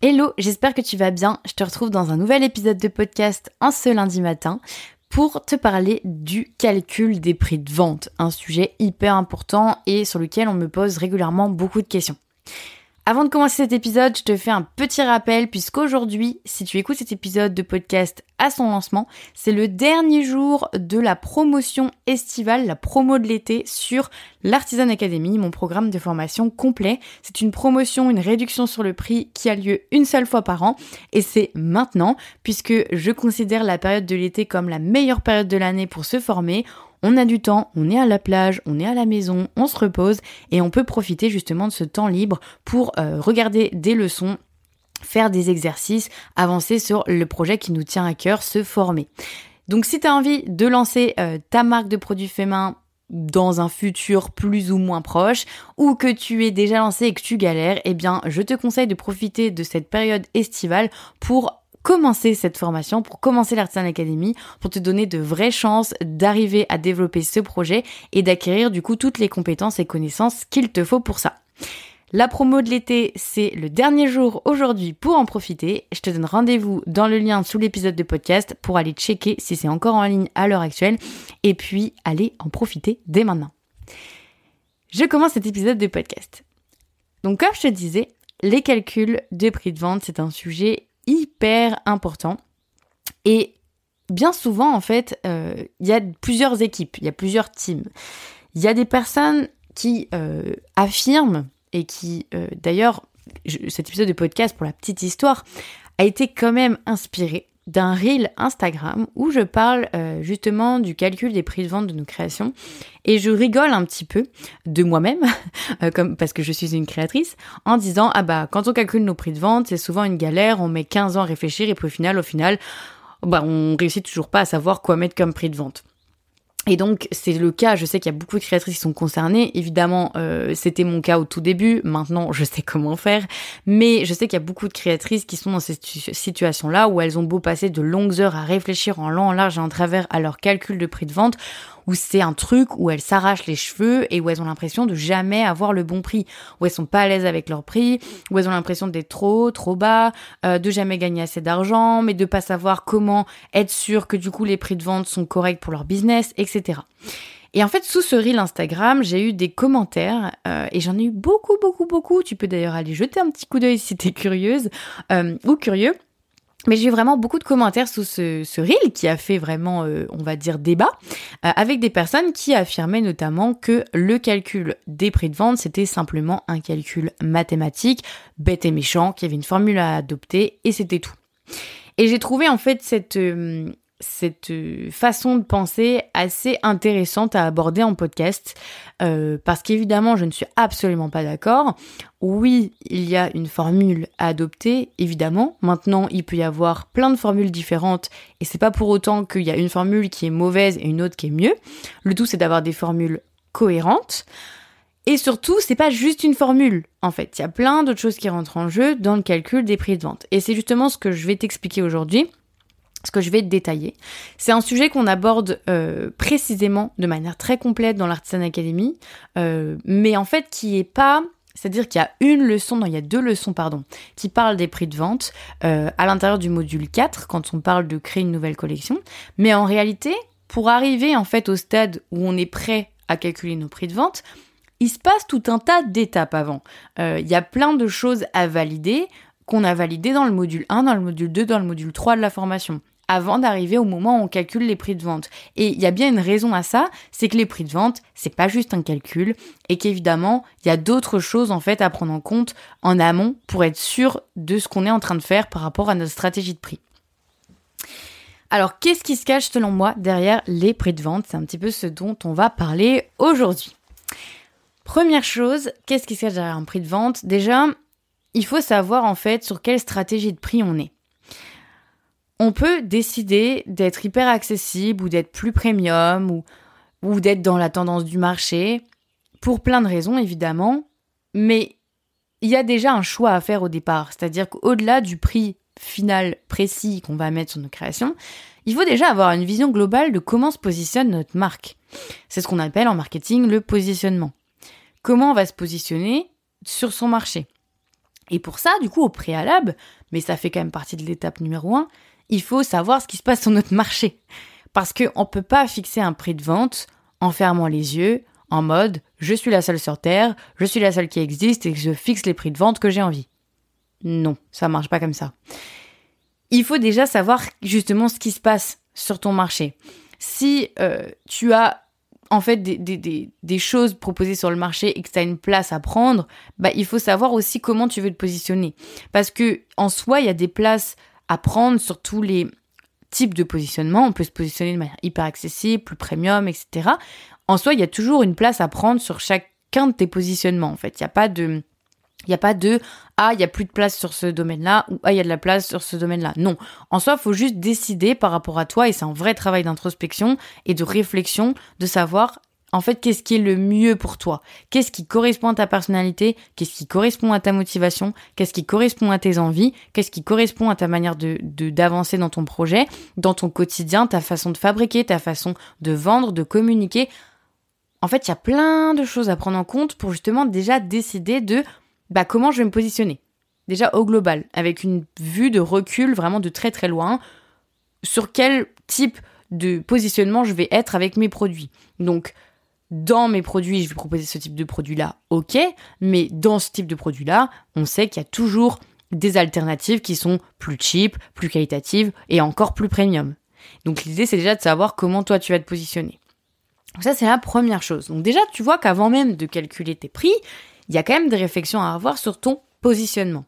Hello, j'espère que tu vas bien. Je te retrouve dans un nouvel épisode de podcast en ce lundi matin pour te parler du calcul des prix de vente, un sujet hyper important et sur lequel on me pose régulièrement beaucoup de questions. Avant de commencer cet épisode, je te fais un petit rappel puisqu'aujourd'hui, si tu écoutes cet épisode de podcast à son lancement, c'est le dernier jour de la promotion estivale, la promo de l'été sur l'Artisan Academy, mon programme de formation complet. C'est une promotion, une réduction sur le prix qui a lieu une seule fois par an. Et c'est maintenant puisque je considère la période de l'été comme la meilleure période de l'année pour se former. On a du temps, on est à la plage, on est à la maison, on se repose et on peut profiter justement de ce temps libre pour euh, regarder des leçons faire des exercices, avancer sur le projet qui nous tient à cœur, se former. Donc si tu as envie de lancer euh, ta marque de produits faits dans un futur plus ou moins proche, ou que tu es déjà lancé et que tu galères, eh bien je te conseille de profiter de cette période estivale pour commencer cette formation, pour commencer l'Artisan Academy, pour te donner de vraies chances d'arriver à développer ce projet et d'acquérir du coup toutes les compétences et connaissances qu'il te faut pour ça. La promo de l'été, c'est le dernier jour aujourd'hui pour en profiter. Je te donne rendez-vous dans le lien sous l'épisode de podcast pour aller checker si c'est encore en ligne à l'heure actuelle et puis aller en profiter dès maintenant. Je commence cet épisode de podcast. Donc comme je te disais, les calculs de prix de vente, c'est un sujet hyper important. Et bien souvent, en fait, euh, il y a plusieurs équipes, il y a plusieurs teams. Il y a des personnes qui euh, affirment et qui, euh, d'ailleurs, cet épisode de podcast, pour la petite histoire, a été quand même inspiré d'un reel Instagram où je parle euh, justement du calcul des prix de vente de nos créations et je rigole un petit peu de moi-même euh, parce que je suis une créatrice en disant ah bah quand on calcule nos prix de vente c'est souvent une galère on met 15 ans à réfléchir et puis au final au final bah on réussit toujours pas à savoir quoi mettre comme prix de vente. Et donc c'est le cas, je sais qu'il y a beaucoup de créatrices qui sont concernées, évidemment euh, c'était mon cas au tout début, maintenant je sais comment faire, mais je sais qu'il y a beaucoup de créatrices qui sont dans cette situation-là où elles ont beau passer de longues heures à réfléchir en long, en large et en travers à leur calcul de prix de vente, où c'est un truc où elles s'arrachent les cheveux et où elles ont l'impression de jamais avoir le bon prix, où elles sont pas à l'aise avec leur prix, où elles ont l'impression d'être trop, trop bas, euh, de jamais gagner assez d'argent, mais de pas savoir comment être sûr que du coup les prix de vente sont corrects pour leur business, etc. Et en fait, sous ce reel Instagram, j'ai eu des commentaires euh, et j'en ai eu beaucoup, beaucoup, beaucoup. Tu peux d'ailleurs aller jeter un petit coup d'œil si t'es curieuse euh, ou curieux. Mais j'ai eu vraiment beaucoup de commentaires sous ce, ce reel qui a fait vraiment, euh, on va dire, débat, euh, avec des personnes qui affirmaient notamment que le calcul des prix de vente, c'était simplement un calcul mathématique, bête et méchant, qu'il y avait une formule à adopter, et c'était tout. Et j'ai trouvé en fait cette, euh, cette euh, façon de penser assez intéressante à aborder en podcast euh, parce qu'évidemment je ne suis absolument pas d'accord. Oui, il y a une formule à adopter, évidemment. Maintenant, il peut y avoir plein de formules différentes et c'est pas pour autant qu'il y a une formule qui est mauvaise et une autre qui est mieux. Le tout c'est d'avoir des formules cohérentes. Et surtout, c'est pas juste une formule. En fait, il y a plein d'autres choses qui rentrent en jeu dans le calcul des prix de vente. Et c'est justement ce que je vais t'expliquer aujourd'hui ce que je vais détailler. C'est un sujet qu'on aborde euh, précisément de manière très complète dans l'Artisan Academy, euh, mais en fait qui est pas... C'est-à-dire qu'il y a une leçon, non, il y a deux leçons, pardon, qui parlent des prix de vente euh, à l'intérieur du module 4, quand on parle de créer une nouvelle collection. Mais en réalité, pour arriver en fait au stade où on est prêt à calculer nos prix de vente, il se passe tout un tas d'étapes avant. Il y a plein de choses à valider qu'on a validé dans le module 1, dans le module 2, dans le module 3 de la formation avant d'arriver au moment où on calcule les prix de vente. Et il y a bien une raison à ça, c'est que les prix de vente, c'est pas juste un calcul et qu'évidemment, il y a d'autres choses en fait à prendre en compte en amont pour être sûr de ce qu'on est en train de faire par rapport à notre stratégie de prix. Alors, qu'est-ce qui se cache selon moi derrière les prix de vente? C'est un petit peu ce dont on va parler aujourd'hui. Première chose, qu'est-ce qui se cache derrière un prix de vente? Déjà, il faut savoir en fait sur quelle stratégie de prix on est. On peut décider d'être hyper accessible ou d'être plus premium ou, ou d'être dans la tendance du marché pour plein de raisons évidemment, mais il y a déjà un choix à faire au départ, c'est-à-dire qu'au-delà du prix final précis qu'on va mettre sur nos créations, il faut déjà avoir une vision globale de comment se positionne notre marque. C'est ce qu'on appelle en marketing le positionnement. Comment on va se positionner sur son marché Et pour ça, du coup, au préalable, mais ça fait quand même partie de l'étape numéro un, il faut savoir ce qui se passe sur notre marché. Parce qu'on ne peut pas fixer un prix de vente en fermant les yeux, en mode je suis la seule sur Terre, je suis la seule qui existe et je fixe les prix de vente que j'ai envie. Non, ça marche pas comme ça. Il faut déjà savoir justement ce qui se passe sur ton marché. Si euh, tu as en fait des, des, des, choses proposées sur le marché et que tu as une place à prendre, bah, il faut savoir aussi comment tu veux te positionner. Parce que en soi, il y a des places à prendre sur tous les types de positionnement. On peut se positionner de manière hyper accessible, plus premium, etc. En soi, il y a toujours une place à prendre sur chacun de tes positionnements. En fait, il n'y a pas de il n'y a pas de ah, il y a plus de place sur ce domaine-là ou ah, il y a de la place sur ce domaine-là. Non. En soi, il faut juste décider par rapport à toi et c'est un vrai travail d'introspection et de réflexion de savoir en fait qu'est-ce qui est le mieux pour toi. Qu'est-ce qui correspond à ta personnalité, qu'est-ce qui correspond à ta motivation, qu'est-ce qui correspond à tes envies, qu'est-ce qui correspond à ta manière de d'avancer dans ton projet, dans ton quotidien, ta façon de fabriquer, ta façon de vendre, de communiquer. En fait, il y a plein de choses à prendre en compte pour justement déjà décider de bah, comment je vais me positionner? Déjà au global, avec une vue de recul vraiment de très très loin, sur quel type de positionnement je vais être avec mes produits. Donc, dans mes produits, je vais proposer ce type de produit-là, ok, mais dans ce type de produit-là, on sait qu'il y a toujours des alternatives qui sont plus cheap, plus qualitatives et encore plus premium. Donc l'idée, c'est déjà de savoir comment toi tu vas te positionner. Donc ça, c'est la première chose. Donc déjà, tu vois qu'avant même de calculer tes prix, il y a quand même des réflexions à avoir sur ton positionnement.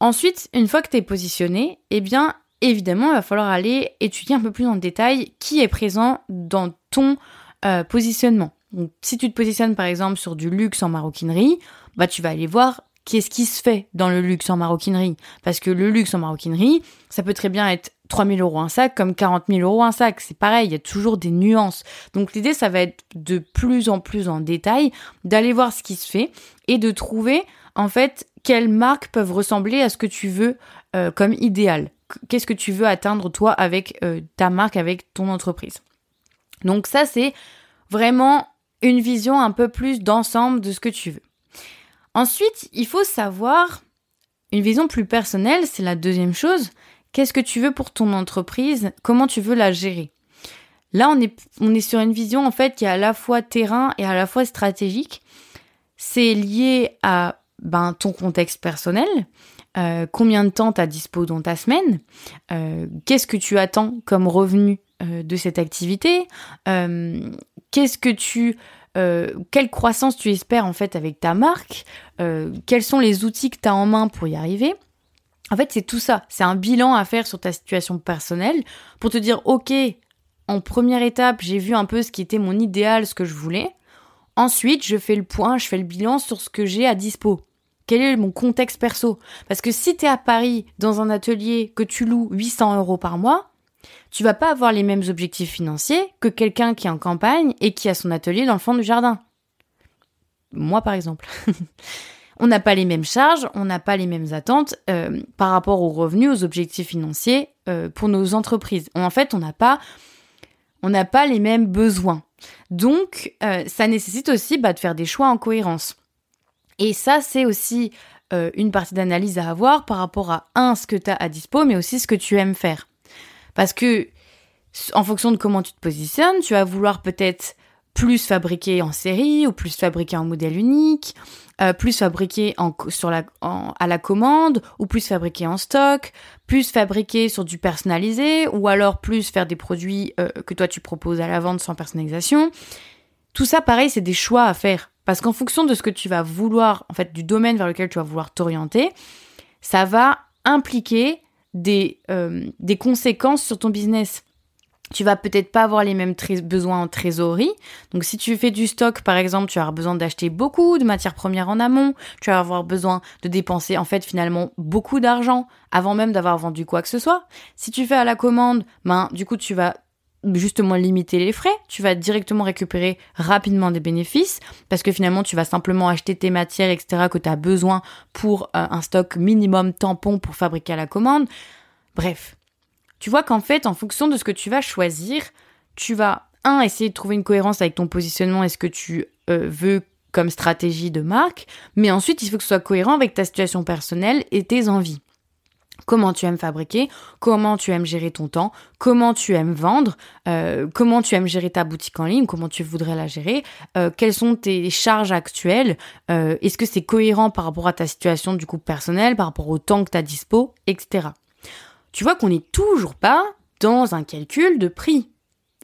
Ensuite, une fois que tu es positionné, eh bien, évidemment, il va falloir aller étudier un peu plus en détail qui est présent dans ton euh, positionnement. Donc, si tu te positionnes par exemple sur du luxe en maroquinerie, bah, tu vas aller voir qu'est-ce qui se fait dans le luxe en maroquinerie. Parce que le luxe en maroquinerie, ça peut très bien être 3000 euros un sac comme 40 000 euros un sac. C'est pareil, il y a toujours des nuances. Donc l'idée, ça va être de plus en plus en détail, d'aller voir ce qui se fait et de trouver en fait quelles marques peuvent ressembler à ce que tu veux euh, comme idéal. Qu'est-ce que tu veux atteindre toi avec euh, ta marque, avec ton entreprise. Donc ça, c'est vraiment une vision un peu plus d'ensemble de ce que tu veux. Ensuite, il faut savoir une vision plus personnelle, c'est la deuxième chose. Qu'est-ce que tu veux pour ton entreprise? Comment tu veux la gérer? Là, on est, sur une vision en fait qui est à la fois terrain et à la fois stratégique. C'est lié à ben, ton contexte personnel, euh, combien de temps tu as dispo dans ta semaine, euh, qu'est-ce que tu attends comme revenu euh, de cette activité, qu'est-ce que tu quelle croissance tu espères en fait avec ta marque, quels sont les outils que tu en main pour y arriver? En fait, c'est tout ça. C'est un bilan à faire sur ta situation personnelle pour te dire, OK, en première étape, j'ai vu un peu ce qui était mon idéal, ce que je voulais. Ensuite, je fais le point, je fais le bilan sur ce que j'ai à dispo. Quel est mon contexte perso? Parce que si tu es à Paris dans un atelier que tu loues 800 euros par mois, tu vas pas avoir les mêmes objectifs financiers que quelqu'un qui est en campagne et qui a son atelier dans le fond du jardin. Moi, par exemple. on n'a pas les mêmes charges, on n'a pas les mêmes attentes euh, par rapport aux revenus, aux objectifs financiers euh, pour nos entreprises. En fait, on n'a pas, les mêmes besoins. Donc, euh, ça nécessite aussi bah, de faire des choix en cohérence. Et ça, c'est aussi une partie d'analyse à avoir par rapport à un ce que tu as à dispo, mais aussi ce que tu aimes faire. Parce que en fonction de comment tu te positionnes, tu vas vouloir peut-être plus fabriquer en série ou plus fabriquer en modèle unique euh, plus fabriqué en, sur la, à la commande ou plus fabriqué en stock, plus fabriqué sur du personnalisé ou alors plus faire des produits euh, que toi tu proposes à la vente sans personnalisation. Tout ça, pareil, c'est des choix à faire. Parce qu'en fonction de ce que tu vas vouloir, en fait, du domaine vers lequel tu vas vouloir t'orienter, ça va impliquer des, euh, des conséquences sur ton business tu vas peut-être pas avoir les mêmes besoins en trésorerie. Donc si tu fais du stock par exemple, tu avoir besoin d'acheter beaucoup de matières premières en amont, tu vas avoir besoin de dépenser en fait finalement beaucoup d'argent avant même d'avoir vendu quoi que ce soit. Si tu fais à la commande, ben du coup tu vas justement limiter les frais, tu vas directement récupérer rapidement des bénéfices parce que finalement tu vas simplement acheter tes matières etc que tu as besoin pour euh, un stock minimum tampon pour fabriquer à la commande. Bref, tu vois qu'en fait, en fonction de ce que tu vas choisir, tu vas, un, essayer de trouver une cohérence avec ton positionnement et ce que tu euh, veux comme stratégie de marque, mais ensuite il faut que ce soit cohérent avec ta situation personnelle et tes envies comment tu aimes fabriquer, comment tu aimes gérer ton temps, comment tu aimes vendre, euh, comment tu aimes gérer ta boutique en ligne, comment tu voudrais la gérer, euh, quelles sont tes charges actuelles, est-ce que c'est cohérent par rapport à ta situation du coup personnelle, par rapport au temps que tu as dispo, etc. Tu vois qu'on n'est toujours pas dans un calcul de prix.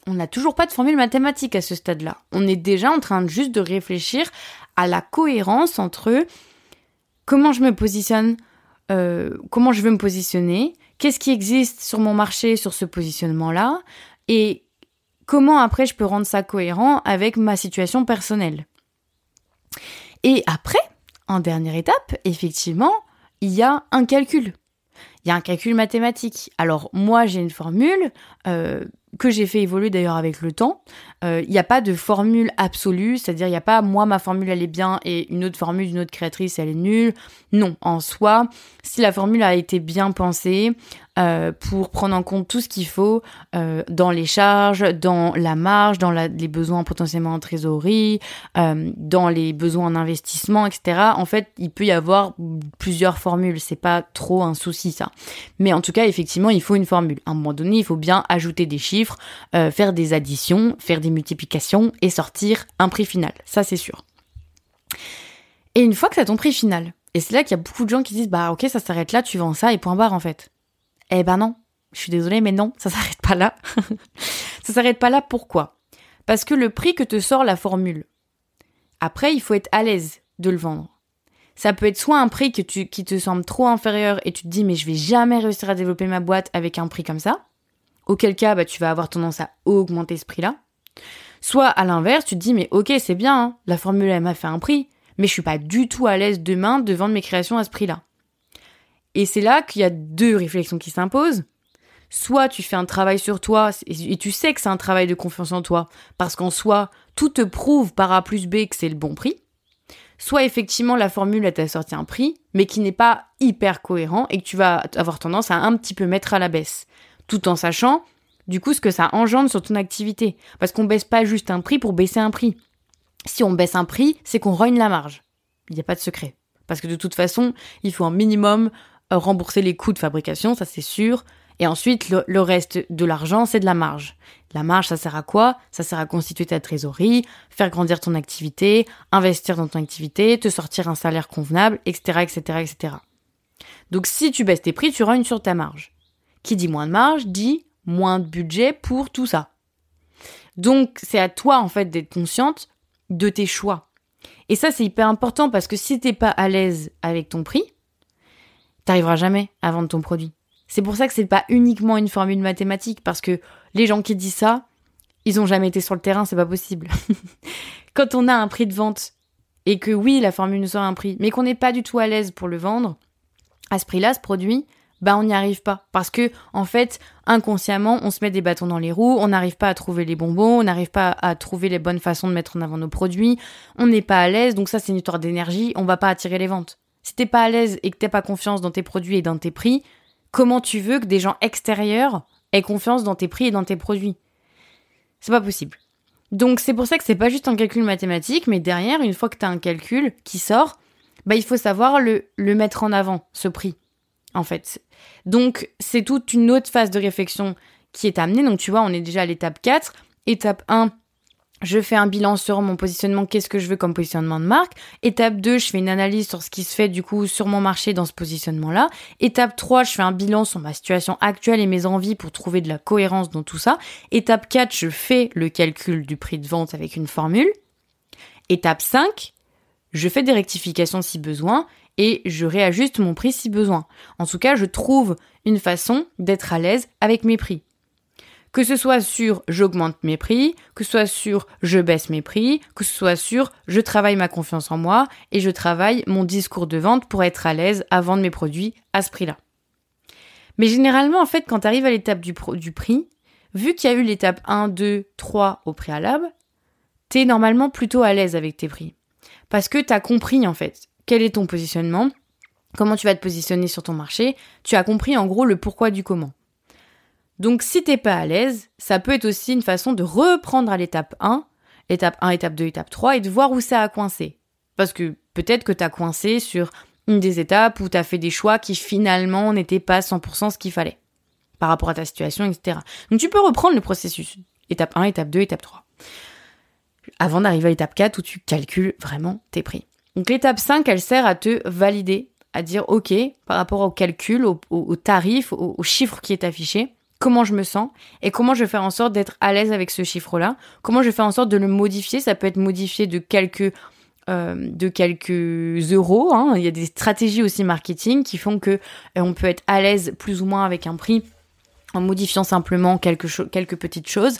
On n'a toujours pas de formule mathématique à ce stade-là. On est déjà en train juste de réfléchir à la cohérence entre comment je me positionne, euh, comment je veux me positionner, qu'est-ce qui existe sur mon marché sur ce positionnement-là, et comment après je peux rendre ça cohérent avec ma situation personnelle. Et après, en dernière étape, effectivement, il y a un calcul. Il y a un calcul mathématique. Alors moi, j'ai une formule euh, que j'ai fait évoluer d'ailleurs avec le temps. Euh, il n'y a pas de formule absolue, c'est-à-dire il n'y a pas moi ma formule elle est bien et une autre formule d'une autre créatrice elle est nulle. Non, en soi, si la formule a été bien pensée euh, pour prendre en compte tout ce qu'il faut euh, dans les charges, dans la marge, dans les besoins potentiellement en trésorerie, dans les besoins en investissement, etc. En fait, il peut y avoir plusieurs formules, c'est pas trop un souci ça. Mais en tout cas, effectivement, il faut une formule. À un moment donné, il faut bien ajouter des chiffres euh, faire des additions, faire des multiplications et sortir un prix final. Ça, c'est sûr. Et une fois que as ton prix final, et c'est là qu'il y a beaucoup de gens qui disent bah ok ça s'arrête là, tu vends ça et point barre en fait. Eh ben non, je suis désolée mais non, ça s'arrête pas là. ça s'arrête pas là pourquoi? Parce que le prix que te sort la formule, après il faut être à l'aise de le vendre. Ça peut être soit un prix que tu, qui te semble trop inférieur et tu te dis mais je vais jamais réussir à développer ma boîte avec un prix comme ça, auquel cas bah, tu vas avoir tendance à augmenter ce prix-là. Soit à l'inverse, tu te dis mais ok c'est bien, hein, la formule elle m'a fait un prix, mais je suis pas du tout à l'aise demain de vendre mes créations à ce prix-là. Et c'est là qu'il y a deux réflexions qui s'imposent. Soit tu fais un travail sur toi et tu sais que c'est un travail de confiance en toi, parce qu'en soi, tout te prouve par A plus B que c'est le bon prix. Soit effectivement la formule t'a sorti un prix, mais qui n'est pas hyper cohérent et que tu vas avoir tendance à un petit peu mettre à la baisse tout en sachant du coup ce que ça engendre sur ton activité. Parce qu'on baisse pas juste un prix pour baisser un prix. Si on baisse un prix, c'est qu'on rogne la marge. Il n'y a pas de secret. Parce que de toute façon, il faut un minimum rembourser les coûts de fabrication, ça c'est sûr. Et ensuite, le, reste de l'argent, c'est de la marge. La marge, ça sert à quoi? Ça sert à constituer ta trésorerie, faire grandir ton activité, investir dans ton activité, te sortir un salaire convenable, etc., etc., etc. Donc si tu baisses tes prix, tu rognes sur ta marge. Qui dit moins de marge dit moins de budget pour tout ça. Donc c'est à toi en fait d'être consciente de tes choix. Et ça c'est hyper important parce que si t'es pas à l'aise avec ton prix, t'arriveras jamais à vendre ton produit. C'est pour ça que c'est pas uniquement une formule mathématique parce que les gens qui disent ça, ils ont jamais été sur le terrain, c'est pas possible. Quand on a un prix de vente et que oui, la formule nous sort un prix, mais qu'on n'est pas du tout à l'aise pour le vendre, à ce prix-là, ce produit, bah on n'y arrive pas parce que en fait inconsciemment on se met des bâtons dans les roues, on n'arrive pas à trouver les bonbons, on n'arrive pas à trouver les bonnes façons de mettre en avant nos produits, on n'est pas à l'aise donc ça c'est une histoire d'énergie, on va pas attirer les ventes. Si t'es pas à l'aise et que t'as pas confiance dans tes produits et dans tes prix, comment tu veux que des gens extérieurs aient confiance dans tes prix et dans tes produits? C'est pas possible. Donc c'est pour ça que c'est pas juste un calcul mathématique, mais derrière, une fois que tu as un calcul qui sort, bah il faut savoir le, le mettre en avant, ce prix en fait. Donc, c'est toute une autre phase de réflexion qui est amenée. Donc, tu vois, on est déjà à l'étape 4. Étape 1, je fais un bilan sur mon positionnement, qu'est-ce que je veux comme positionnement de marque. Étape 2, je fais une analyse sur ce qui se fait du coup sur mon marché dans ce positionnement-là. Étape 3, je fais un bilan sur ma situation actuelle et mes envies pour trouver de la cohérence dans tout ça. Étape 4, je fais le calcul du prix de vente avec une formule. Étape 5, je fais des rectifications si besoin et je réajuste mon prix si besoin. En tout cas, je trouve une façon d'être à l'aise avec mes prix. Que ce soit sur j'augmente mes prix, que ce soit sur je baisse mes prix, que ce soit sur je travaille ma confiance en moi et je travaille mon discours de vente pour être à l'aise à vendre mes produits à ce prix-là. Mais généralement, en fait, quand tu arrives à l'étape du, du prix, vu qu'il y a eu l'étape 1, 2, 3 au préalable, tu es normalement plutôt à l'aise avec tes prix. Parce que tu as compris, en fait, quel est ton positionnement, comment tu vas te positionner sur ton marché, tu as compris en gros le pourquoi du comment. Donc si t'es pas à l'aise, ça peut être aussi une façon de reprendre à l'étape 1, étape 1, étape 2, étape 3, et de voir où ça a coincé. Parce que peut-être que tu as coincé sur une des étapes où tu as fait des choix qui finalement n'étaient pas 100% ce qu'il fallait par rapport à ta situation, etc. Donc tu peux reprendre le processus. Étape 1, étape 2, étape 3. Avant d'arriver à l'étape 4 où tu calcules vraiment tes prix. Donc l'étape 5, elle sert à te valider, à dire ok, par rapport au calcul, au, tarif, au chiffre qui est affiché, comment je me sens et comment je vais faire en sorte d'être à l'aise avec ce chiffre-là, comment je vais faire en sorte de le modifier. Ça peut être modifié de quelques euh, euros. Hein. Il y a des stratégies aussi marketing qui font que euh, on peut être à l'aise plus ou moins avec un prix en modifiant simplement quelque quelques petites choses.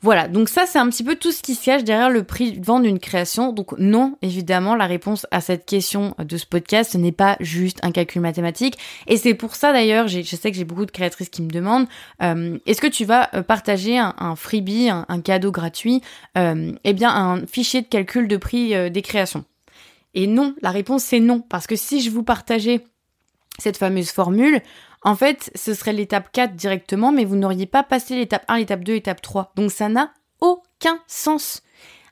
Voilà, donc ça c'est un petit peu tout ce qui se cache derrière le prix de vente d'une création. Donc non, évidemment, la réponse à cette question de ce podcast, n'est pas juste un calcul mathématique. Et c'est pour ça d'ailleurs, je sais que j'ai beaucoup de créatrices qui me demandent, euh, est-ce que tu vas euh, partager un, freebie, un, cadeau gratuit, euh, eh bien un fichier de calcul de prix des créations? Et non, la réponse c'est non, parce que si je vous partageais cette fameuse formule, en fait, ce serait l'étape 4 directement, mais vous n'auriez pas passé l'étape 1, l'étape 2, l'étape 3. Donc ça n'a aucun sens.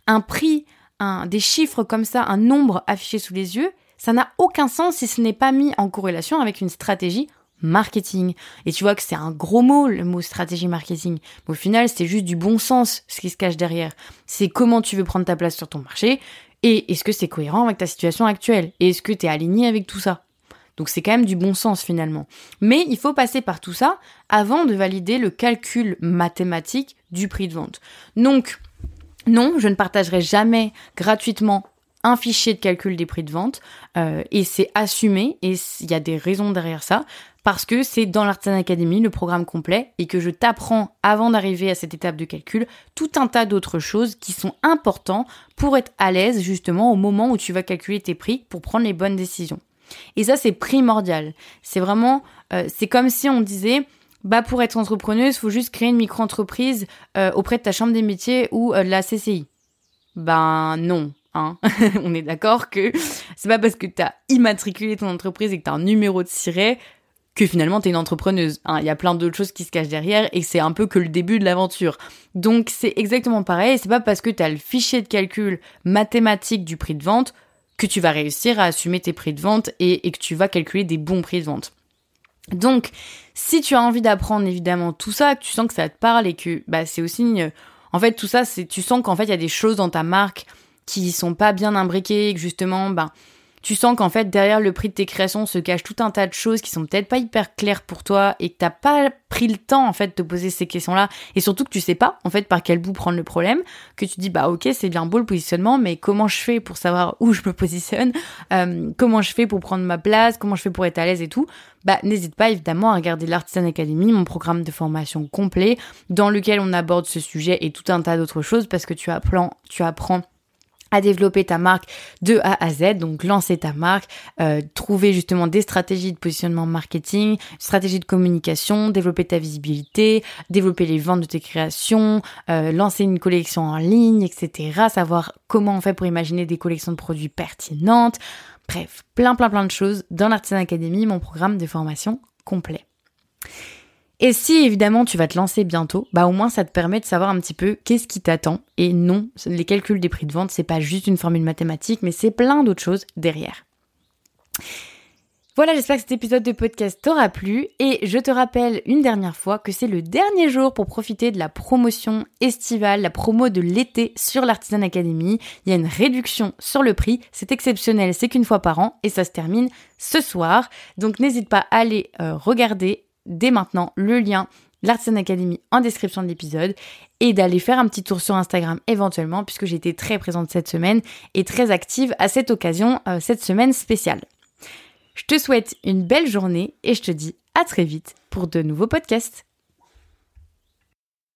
Un prix, un, des chiffres comme ça, un nombre affiché sous les yeux, ça n'a aucun sens si ce n'est pas mis en corrélation avec une stratégie marketing. Et tu vois que c'est un gros mot, le mot stratégie marketing. Mais au final, c'est juste du bon sens ce qui se cache derrière. C'est comment tu veux prendre ta place sur ton marché et est-ce que c'est cohérent avec ta situation actuelle? Et est-ce que tu es aligné avec tout ça? Donc c'est quand même du bon sens finalement. Mais il faut passer par tout ça avant de valider le calcul mathématique du prix de vente. Donc non, je ne partagerai jamais gratuitement un fichier de calcul des prix de vente euh, et c'est assumé et il y a des raisons derrière ça parce que c'est dans l'Artisan Academy le programme complet et que je t'apprends avant d'arriver à cette étape de calcul tout un tas d'autres choses qui sont importants pour être à l'aise justement au moment où tu vas calculer tes prix pour prendre les bonnes décisions. Et ça, c'est primordial. C'est vraiment, euh, c'est comme si on disait, bah pour être entrepreneuse, faut juste créer une micro-entreprise euh, auprès de ta chambre des métiers ou euh, de la CCI. Ben non. Hein. on est d'accord que c'est pas parce que tu as immatriculé ton entreprise et que tu as un numéro de siret que finalement tu es une entrepreneuse. Hein. Il y a plein d'autres choses qui se cachent derrière et c'est un peu que le début de l'aventure. Donc c'est exactement pareil, c'est pas parce que tu as le fichier de calcul mathématique du prix de vente que tu vas réussir à assumer tes prix de vente et, que tu vas calculer des bons prix de vente. Donc, si tu as envie d'apprendre évidemment tout ça, que tu sens que ça te parle et que bah, c'est aussi... en fait, tout ça, c'est tu sens qu'en fait, il y a des choses dans ta marque qui sont pas bien imbriquées et que justement, bah, tu sens qu'en fait derrière le prix de tes créations se cache tout un tas de choses qui sont peut-être pas hyper claires pour toi et que t'as pas pris le temps en fait de te poser ces questions-là. Et surtout que tu sais pas en fait par quel bout prendre le problème, que tu dis bah ok c'est bien beau le positionnement mais comment je fais pour savoir où je me positionne, euh, comment je fais pour prendre ma place, comment je fais pour être à l'aise et tout, bah n'hésite pas évidemment à regarder l'Artisan Academy, mon programme de formation complet dans lequel on aborde ce sujet et tout un tas d'autres choses parce que tu apprends, tu apprends à développer ta marque de A à Z, donc lancer ta marque, euh, trouver justement des stratégies de positionnement marketing, stratégies de communication, développer ta visibilité, développer les ventes de tes créations, euh, lancer une collection en ligne, etc. Savoir comment on fait pour imaginer des collections de produits pertinentes. Bref, plein plein plein de choses dans l'Artisan Academy, mon programme de formation complet. Et si évidemment tu vas te lancer bientôt, bah au moins ça te permet de savoir un petit peu qu'est-ce qui t'attend. Et non, les calculs des prix de vente, c'est pas juste une formule mathématique, mais c'est plein d'autres choses derrière. Voilà, j'espère que cet épisode de podcast t'aura plu et je te rappelle une dernière fois que c'est le dernier jour pour profiter de la promotion estivale, la promo de l'été sur l'Artisan Academy. Il y a une réduction sur le prix, c'est exceptionnel, c'est qu'une fois par an et ça se termine ce soir. Donc n'hésite pas à aller euh, regarder dès maintenant le lien l'Artisan Academy en description de l'épisode et d'aller faire un petit tour sur Instagram éventuellement puisque j'ai été très présente cette semaine et très active à cette occasion, euh, cette semaine spéciale. Je te souhaite une belle journée et je te dis à très vite pour de nouveaux podcasts.